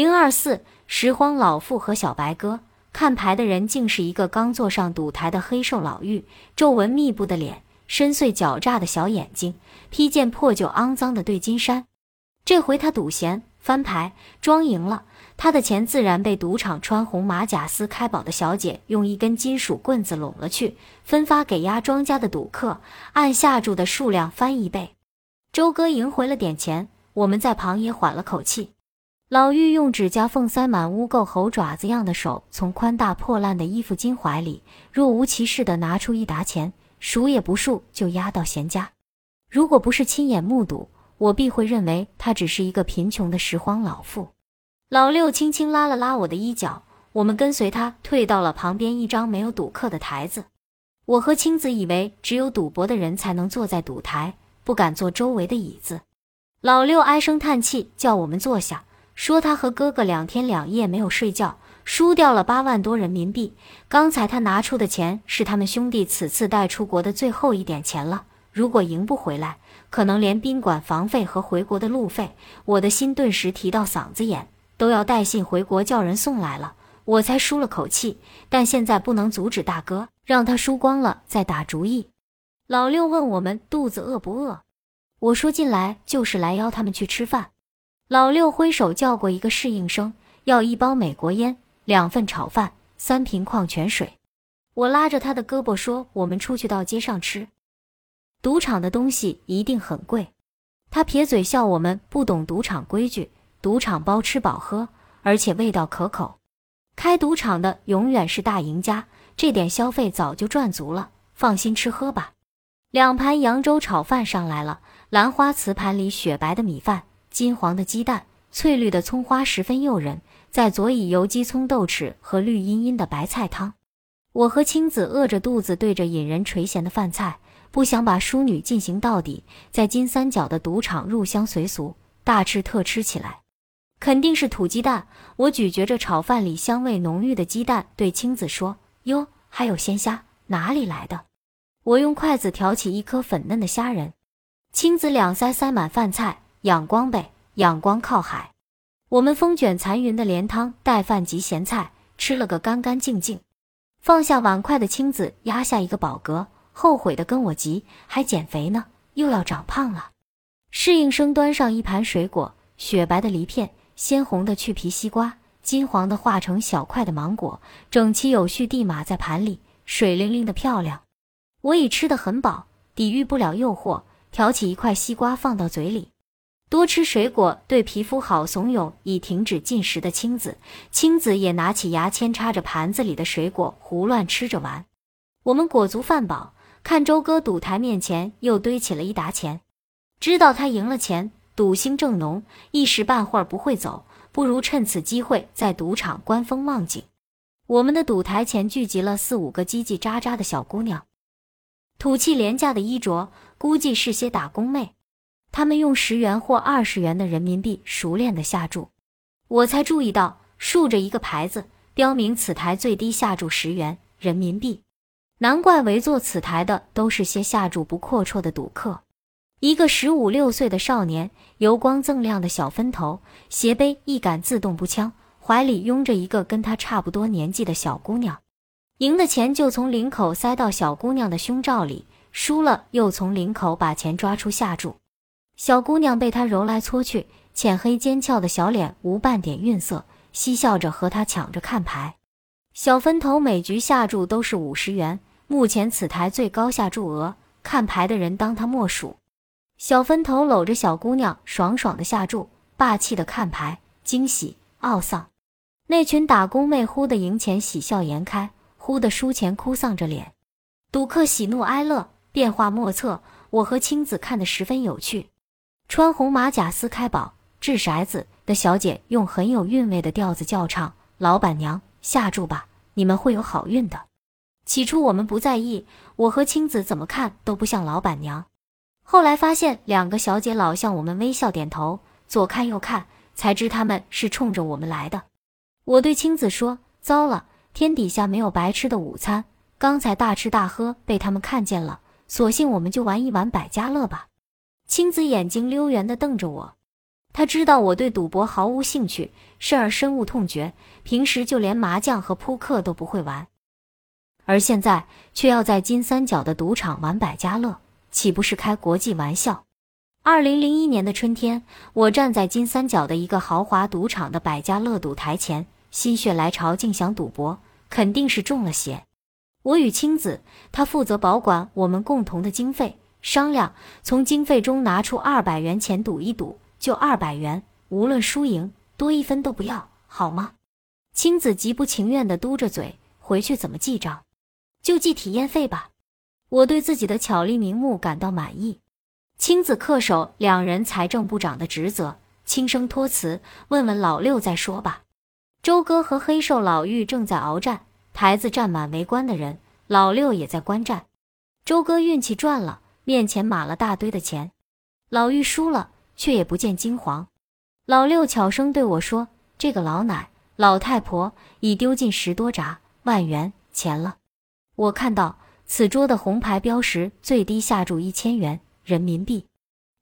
零二四拾荒老妇和小白鸽。看牌的人竟是一个刚坐上赌台的黑瘦老妪，皱纹密布的脸，深邃狡诈的小眼睛，披件破旧肮脏的对金衫。这回他赌闲翻牌，庄赢了，他的钱自然被赌场穿红马甲撕开宝的小姐用一根金属棍子拢了去，分发给压庄家的赌客，按下注的数量翻一倍。周哥赢回了点钱，我们在旁也缓了口气。老妪用指甲缝塞满污垢猴爪子样的手，从宽大破烂的衣服襟怀里若无其事地拿出一沓钱，数也不数就压到闲家。如果不是亲眼目睹，我必会认为他只是一个贫穷的拾荒老妇。老六轻轻拉了拉我的衣角，我们跟随他退到了旁边一张没有赌客的台子。我和青子以为只有赌博的人才能坐在赌台，不敢坐周围的椅子。老六唉声叹气，叫我们坐下。说他和哥哥两天两夜没有睡觉，输掉了八万多人民币。刚才他拿出的钱是他们兄弟此次带出国的最后一点钱了。如果赢不回来，可能连宾馆房费和回国的路费，我的心顿时提到嗓子眼，都要带信回国叫人送来了。我才舒了口气，但现在不能阻止大哥，让他输光了再打主意。老六问我们肚子饿不饿，我说进来就是来邀他们去吃饭。老六挥手叫过一个侍应生，要一包美国烟、两份炒饭、三瓶矿泉水。我拉着他的胳膊说：“我们出去到街上吃，赌场的东西一定很贵。”他撇嘴笑我们不懂赌场规矩，赌场包吃饱喝，而且味道可口。开赌场的永远是大赢家，这点消费早就赚足了，放心吃喝吧。两盘扬州炒饭上来了，兰花瓷盘里雪白的米饭。金黄的鸡蛋，翠绿的葱花，十分诱人。再佐以油鸡、葱豆豉和绿茵茵的白菜汤。我和青子饿着肚子，对着引人垂涎的饭菜，不想把淑女进行到底，在金三角的赌场入乡随俗，大吃特吃起来。肯定是土鸡蛋。我咀嚼着炒饭里香味浓郁的鸡蛋，对青子说：“哟，还有鲜虾，哪里来的？”我用筷子挑起一颗粉嫩的虾仁，青子两腮塞满饭菜。仰光呗，仰光靠海。我们风卷残云的连汤带饭及咸菜，吃了个干干净净。放下碗筷的青子压下一个饱嗝，后悔的跟我急，还减肥呢，又要长胖了。侍应生端上一盘水果，雪白的梨片，鲜红的去皮西瓜，金黄的化成小块的芒果，整齐有序地码在盘里，水灵灵的漂亮。我已吃得很饱，抵御不了诱惑，挑起一块西瓜放到嘴里。多吃水果对皮肤好，怂恿已停止进食的青子，青子也拿起牙签插着盘子里的水果胡乱吃着玩。我们果足饭饱，看周哥赌台面前又堆起了一沓钱，知道他赢了钱，赌兴正浓，一时半会儿不会走，不如趁此机会在赌场观风望景。我们的赌台前聚集了四五个叽叽喳喳的小姑娘，土气廉价的衣着，估计是些打工妹。他们用十元或二十元的人民币熟练的下注，我才注意到竖着一个牌子，标明此台最低下注十元人民币。难怪围坐此台的都是些下注不阔绰的赌客。一个十五六岁的少年，油光锃亮的小分头，斜背一杆自动步枪，怀里拥着一个跟他差不多年纪的小姑娘，赢的钱就从领口塞到小姑娘的胸罩里，输了又从领口把钱抓出下注。小姑娘被他揉来搓去，浅黑尖翘的小脸无半点愠色，嬉笑着和他抢着看牌。小分头每局下注都是五十元，目前此台最高下注额，看牌的人当他莫属。小分头搂着小姑娘，爽爽的下注，霸气的看牌，惊喜懊丧。那群打工妹忽的赢钱喜笑颜开，忽的输钱哭丧着脸，赌客喜怒哀乐变化莫测。我和青子看得十分有趣。穿红马甲、撕开宝、掷骰子的小姐用很有韵味的调子叫唱：“老板娘，下注吧，你们会有好运的。”起初我们不在意，我和青子怎么看都不像老板娘。后来发现两个小姐老向我们微笑点头，左看右看，才知他们是冲着我们来的。我对青子说：“糟了，天底下没有白吃的午餐。刚才大吃大喝被他们看见了，索性我们就玩一玩百家乐吧。”青子眼睛溜圆地瞪着我，他知道我对赌博毫无兴趣，甚而深恶痛绝，平时就连麻将和扑克都不会玩，而现在却要在金三角的赌场玩百家乐，岂不是开国际玩笑？二零零一年的春天，我站在金三角的一个豪华赌场的百家乐赌台前，心血来潮，竟想赌博，肯定是中了邪。我与青子，他负责保管我们共同的经费，商量从经费中拿出二百元钱赌一赌，就二百元，无论输赢，多一分都不要，好吗？青子极不情愿地嘟着嘴，回去怎么记账？就记体验费吧。我对自己的巧立名目感到满意。青子恪守两人财政部长的职责，轻声托辞：“问问老六再说吧。”周哥和黑瘦老妪正在鏖战，台子站满围观的人，老六也在观战。周哥运气赚了，面前码了大堆的钱；老妪输了，却也不见惊惶。老六悄声对我说：“这个老奶老太婆已丢进十多闸万元钱了。”我看到此桌的红牌标识，最低下注一千元。人民币，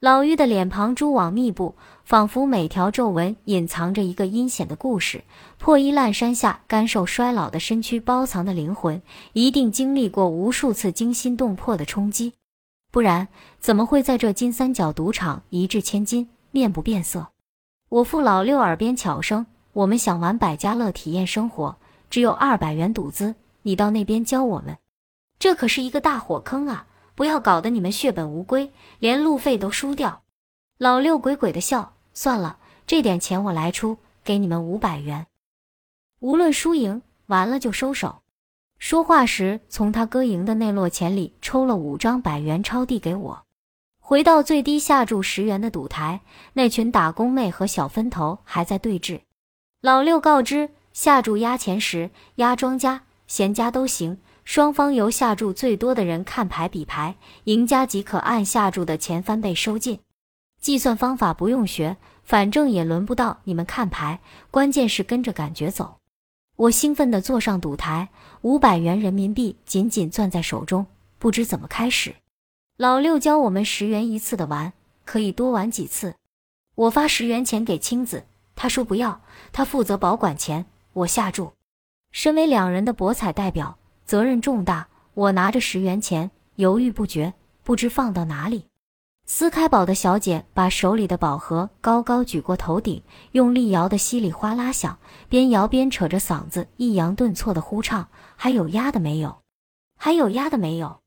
老妪的脸庞蛛网密布，仿佛每条皱纹隐藏着一个阴险的故事。破衣烂衫下，干瘦衰老的身躯，包藏的灵魂，一定经历过无数次惊心动魄的冲击，不然怎么会在这金三角赌场一掷千金，面不变色？我父老六耳边悄声：“我们想玩百家乐，体验生活，只有二百元赌资，你到那边教我们。这可是一个大火坑啊！”不要搞得你们血本无归，连路费都输掉。老六鬼鬼的笑，算了，这点钱我来出，给你们五百元。无论输赢，完了就收手。说话时，从他哥赢的那摞钱里抽了五张百元钞递给我。回到最低下注十元的赌台，那群打工妹和小分头还在对峙。老六告知，下注压钱时，压庄家、闲家都行。双方由下注最多的人看牌比牌，赢家即可按下注的钱翻倍收进。计算方法不用学，反正也轮不到你们看牌，关键是跟着感觉走。我兴奋地坐上赌台，五百元人民币紧紧攥在手中，不知怎么开始。老六教我们十元一次的玩，可以多玩几次。我发十元钱给青子，他说不要，他负责保管钱，我下注。身为两人的博彩代表。责任重大，我拿着十元钱，犹豫不决，不知放到哪里。撕开宝的小姐把手里的宝盒高高举过头顶，用力摇得稀里哗啦响，边摇边扯着嗓子抑扬顿挫的呼唱：“还有压的没有？还有压的没有？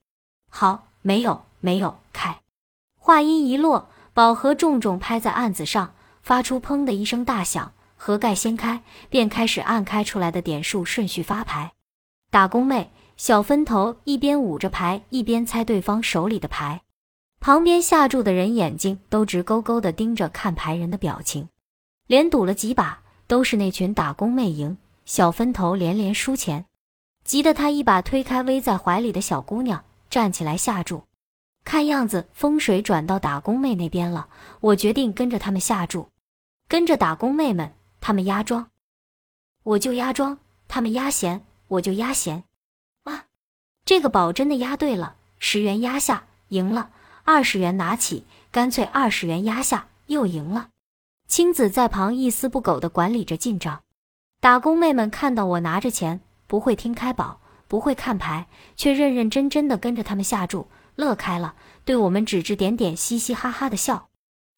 好，没有，没有，开！”话音一落，宝盒重重拍在案子上，发出“砰”的一声大响，盒盖掀开，便开始按开出来的点数顺序发牌。打工妹、小分头一边捂着牌，一边猜对方手里的牌。旁边下注的人眼睛都直勾勾地盯着看牌人的表情。连赌了几把，都是那群打工妹赢，小分头连连输钱，急得他一把推开偎在怀里的小姑娘，站起来下注。看样子风水转到打工妹那边了，我决定跟着他们下注，跟着打工妹们，他们压庄，我就压庄；他们压闲。我就压闲，哇，这个宝真的压对了，十元压下赢了，二十元拿起，干脆二十元压下又赢了。青子在旁一丝不苟地管理着进账，打工妹们看到我拿着钱，不会听开宝，不会看牌，却认认真真的跟着他们下注，乐开了，对我们指指点点，嘻嘻哈哈的笑。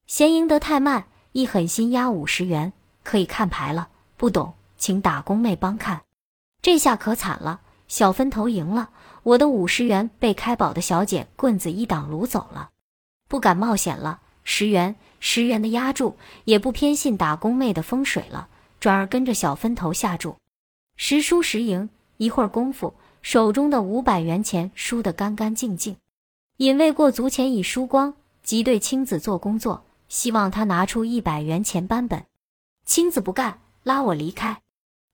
嫌赢得太慢，一狠心压五十元，可以看牌了。不懂，请打工妹帮看。这下可惨了，小分头赢了，我的五十元被开宝的小姐棍子一挡掳走了，不敢冒险了。十元，十元的压注，也不偏信打工妹的风水了，转而跟着小分头下注，时输时赢。一会儿功夫，手中的五百元钱输得干干净净，因为过足钱已输光，即对青子做工作，希望他拿出一百元钱扳本。青子不干，拉我离开，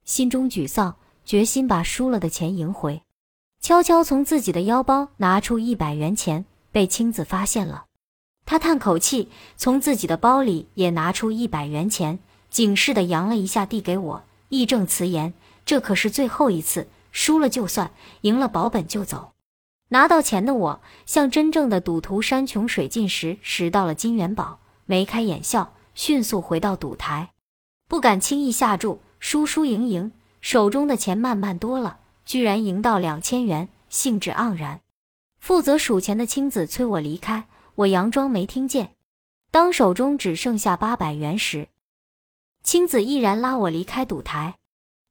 心中沮丧。决心把输了的钱赢回，悄悄从自己的腰包拿出一百元钱，被青子发现了。他叹口气，从自己的包里也拿出一百元钱，警示的扬了一下，递给我，义正辞严：“这可是最后一次，输了就算，赢了保本就走。”拿到钱的我，像真正的赌徒山穷水尽时拾到了金元宝，眉开眼笑，迅速回到赌台，不敢轻易下注，输输赢赢，手中的钱慢慢多了，居然赢到两千元，兴致盎然。负责数钱的青子催我离开，我佯装没听见。当手中只剩下八百元时，青子毅然拉我离开赌台。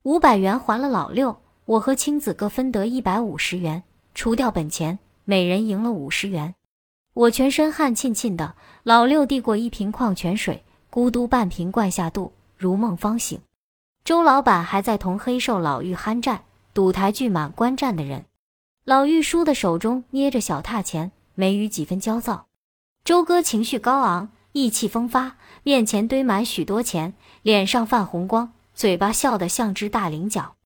五百元还了老六，我和青子各分得一百五十元，除掉本钱，每人赢了五十元。我全身汗沁沁的，老六递过一瓶矿泉水，咕嘟半瓶灌下肚，如梦方醒。周老板还在同黑瘦老妪酣战，赌台聚满观战的人。老玉叔的手中捏着小踏钱，眉宇几分焦躁。周哥情绪高昂，意气风发，面前堆满许多钱，脸上泛红光。嘴巴笑得像只大菱角。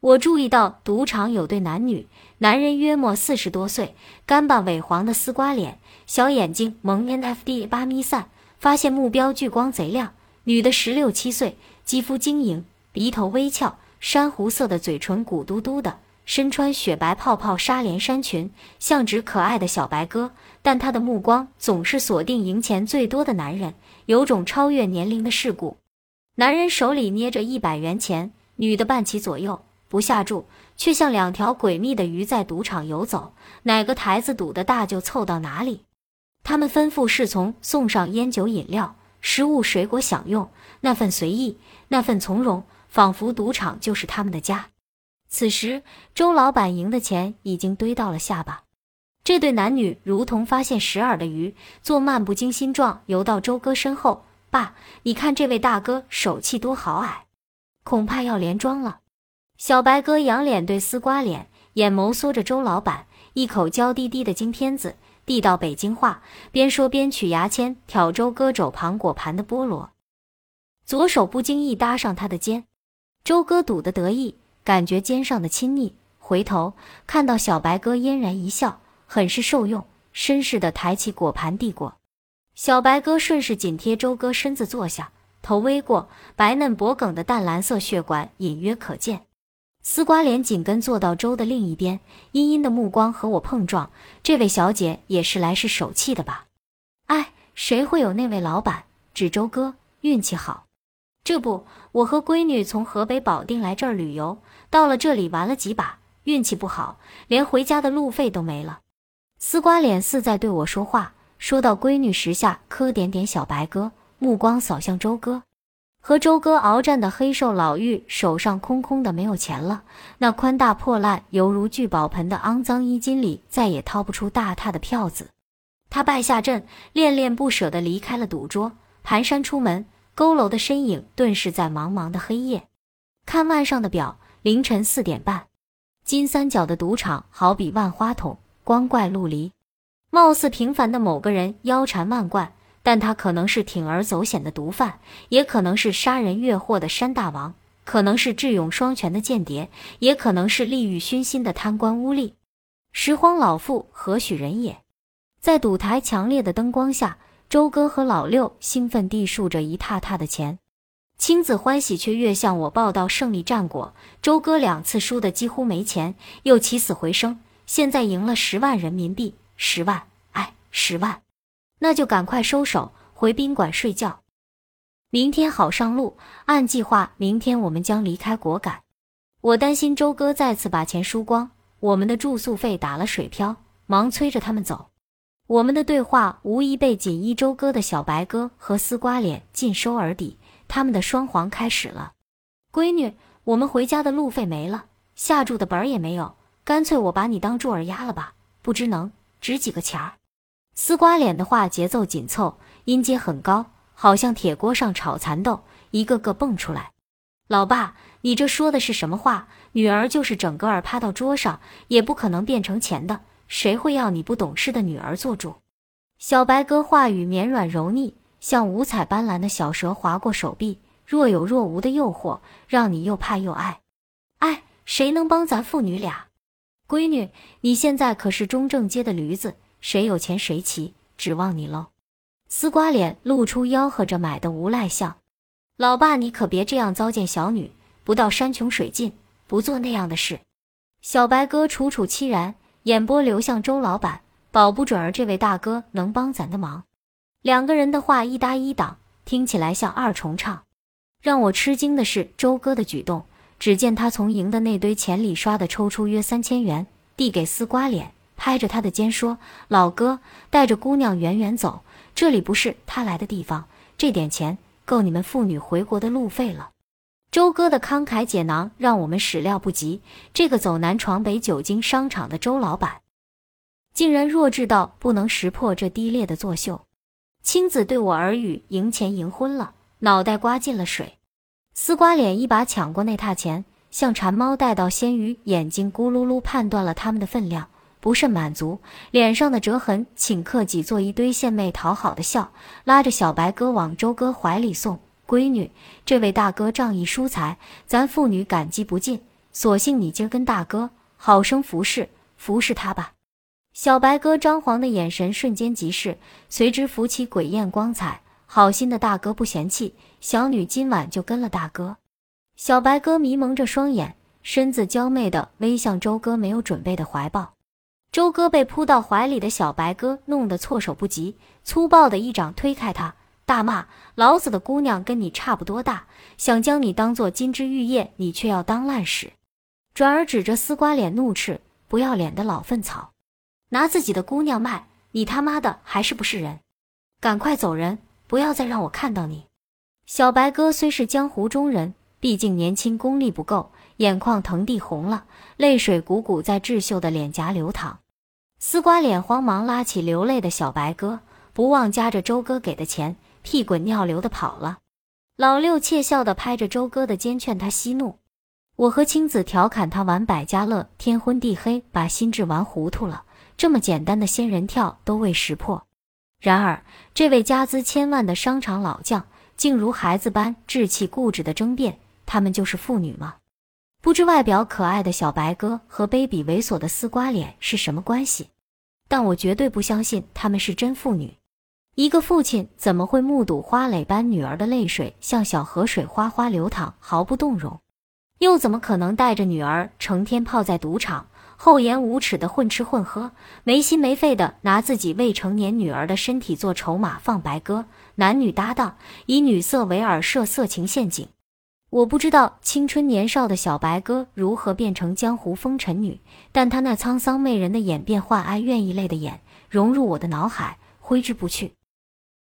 我注意到赌场有对男女，男人约莫四十多岁，干巴萎黄的丝瓜脸，小眼睛蒙 NFT 八咪散，发现目标聚光贼亮。女的十六七岁，肌肤晶莹，鼻头微翘，珊瑚色的嘴唇鼓嘟嘟的，身穿雪白泡泡纱连衫裙，像只可爱的小白鸽。但她的目光总是锁定赢钱最多的男人，有种超越年龄的世故。男人手里捏着一百元钱，女的半骑左右，不下注，却像两条诡秘的鱼在赌场游走，哪个台子赌的大就凑到哪里。他们吩咐侍从送上烟酒饮料、食物水果享用，那份随意，那份从容，仿佛赌场就是他们的家。此时，周老板赢的钱已经堆到了下巴。这对男女如同发现食饵的鱼，做漫不经心状游到周哥身后。爸，你看这位大哥手气多豪矮，恐怕要连庄了。小白哥仰脸对丝瓜脸，眼眸缩着周老板，一口娇滴滴的京片子递到北京话，边说边取牙签挑周哥肘旁果盘的菠萝，左手不经意搭上他的肩。周哥赌得得意，感觉肩上的亲昵，回头看到小白哥嫣然一笑，很是受用，绅士的抬起果盘递过。小白哥顺势紧贴周哥身子坐下，头微过，白嫩脖颈的淡蓝色血管隐约可见。丝瓜脸紧跟坐到周的另一边，阴阴的目光和我碰撞。这位小姐也是来试手气的吧？哎，谁会有那位老板？指周哥运气好。这不，我和闺女从河北保定来这儿旅游，到了这里玩了几把，运气不好，连回家的路费都没了。丝瓜脸似在对我说话。说到闺女时下，磕点点小白鸽，目光扫向周哥。和周哥鏖战的黑瘦老妪手上空空的，没有钱了。那宽大破烂、犹如聚宝盆的肮脏衣襟里，再也掏不出大沓的票子。他败下阵，恋恋不舍地离开了赌桌，蹒跚出门。佝偻的身影顿时在茫茫的黑夜。看腕上的表，凌晨四点半。金三角的赌场好比万花筒，光怪陆离。貌似平凡的某个人腰缠万贯，但他可能是铤而走险的毒贩，也可能是杀人越货的山大王，可能是智勇双全的间谍，也可能是利欲熏心的贪官污吏。拾荒老妇何许人也？在赌台强烈的灯光下，周哥和老六兴奋地数着一沓沓的钱。青子欢喜却越向我报道胜利战果。周哥两次输得几乎没钱，又起死回生，现在赢了十万人民币。十万，哎，十万，那就赶快收手，回宾馆睡觉。明天好上路。按计划，明天我们将离开果敢。我担心周哥再次把钱输光，我们的住宿费打了水漂，忙催着他们走。我们的对话无疑被锦衣周哥的小白鸽和丝瓜脸尽收耳底，他们的双簧开始了。闺女，我们回家的路费没了，下注的本儿也没有，干脆我把你当柱儿压了吧，不知能。值几个钱儿？丝瓜脸的话节奏紧凑，音阶很高，好像铁锅上炒蚕豆，一个个蹦出来。老爸，你这说的是什么话？女儿就是整个儿趴到桌上，也不可能变成钱的。谁会要你不懂事的女儿做主？小白鸽话语绵软柔腻，像五彩斑斓的小蛇划过手臂，若有若无的诱惑，让你又怕又爱。哎，谁能帮咱父女俩？闺女，你现在可是中正街的驴子，谁有钱谁骑，指望你喽。丝瓜脸露出吆喝着买的无赖相。老爸，你可别这样糟践小女，不到山穷水尽，不做那样的事。小白哥楚楚凄然，眼波流向周老板，保不准儿这位大哥能帮咱的忙。两个人的话一搭一挡，听起来像二重唱。让我吃惊的是周哥的举动，只见他从赢的那堆钱里刷的抽出约三千元，递给丝瓜脸，拍着他的肩说：“老哥，带着姑娘远远走，这里不是他来的地方。这点钱够你们父女回国的路费了。”周哥的慷慨解囊让我们始料不及，这个走南闯北久经商场的周老板，竟然弱智到不能识破这低劣的作秀。青子对我耳语：“赢钱赢昏了，脑袋刮进了水。”丝瓜脸一把抢过那沓钱，像馋猫带到鲜鱼，眼睛咕噜噜判断了他们的分量，不甚满足，脸上的折痕顷刻挤作一堆献媚讨好的笑，拉着小白哥往周哥怀里送。闺女，这位大哥仗义疏财，咱父女感激不尽。索性你今儿跟大哥好生服侍服侍他吧。小白哥张皇的眼神瞬间即逝，随之浮起鬼艳光彩。好心的大哥不嫌弃，小女今晚就跟了大哥。小白哥迷蒙着双眼，身子娇媚的微向周哥没有准备的怀抱。周哥被扑到怀里的小白哥弄得措手不及，粗暴的一掌推开他。大骂：“老子的姑娘跟你差不多大，想将你当做金枝玉叶，你却要当烂屎。”转而指着丝瓜脸怒斥：“不要脸的老粪草，拿自己的姑娘卖，你他妈的还是不是人？赶快走人，不要再让我看到你！”小白哥虽是江湖中人，毕竟年轻，功力不够，眼眶腾地红了，泪水汩汩在智秀的脸颊流淌。丝瓜脸慌忙拉起流泪的小白哥，不忘夹着周哥给的钱。屁滚尿流的跑了，老六窃笑的拍着周哥的肩，劝他息怒。我和青子调侃他玩百家乐，天昏地黑，把心智玩糊涂了。这么简单的仙人跳都未识破。然而，这位家资千万的商场老将，竟如孩子般稚气固执的争辩：他们就是妇女吗？不知外表可爱的小白哥和卑鄙猥琐的丝瓜脸是什么关系？但我绝对不相信他们是真妇女。一个父亲怎么会目睹花蕾般女儿的泪水像小河水哗哗流淌，毫不动容？又怎么可能带着女儿成天泡在赌场，厚颜无耻的混吃混喝，没心没肺的拿自己未成年女儿的身体做筹码放白鸽，男女搭档以女色为饵设色情陷阱？我不知道青春年少的小白鸽如何变成江湖风尘女，但她那沧桑媚人的眼变幻哀怨一类的眼，融入我的脑海，挥之不去。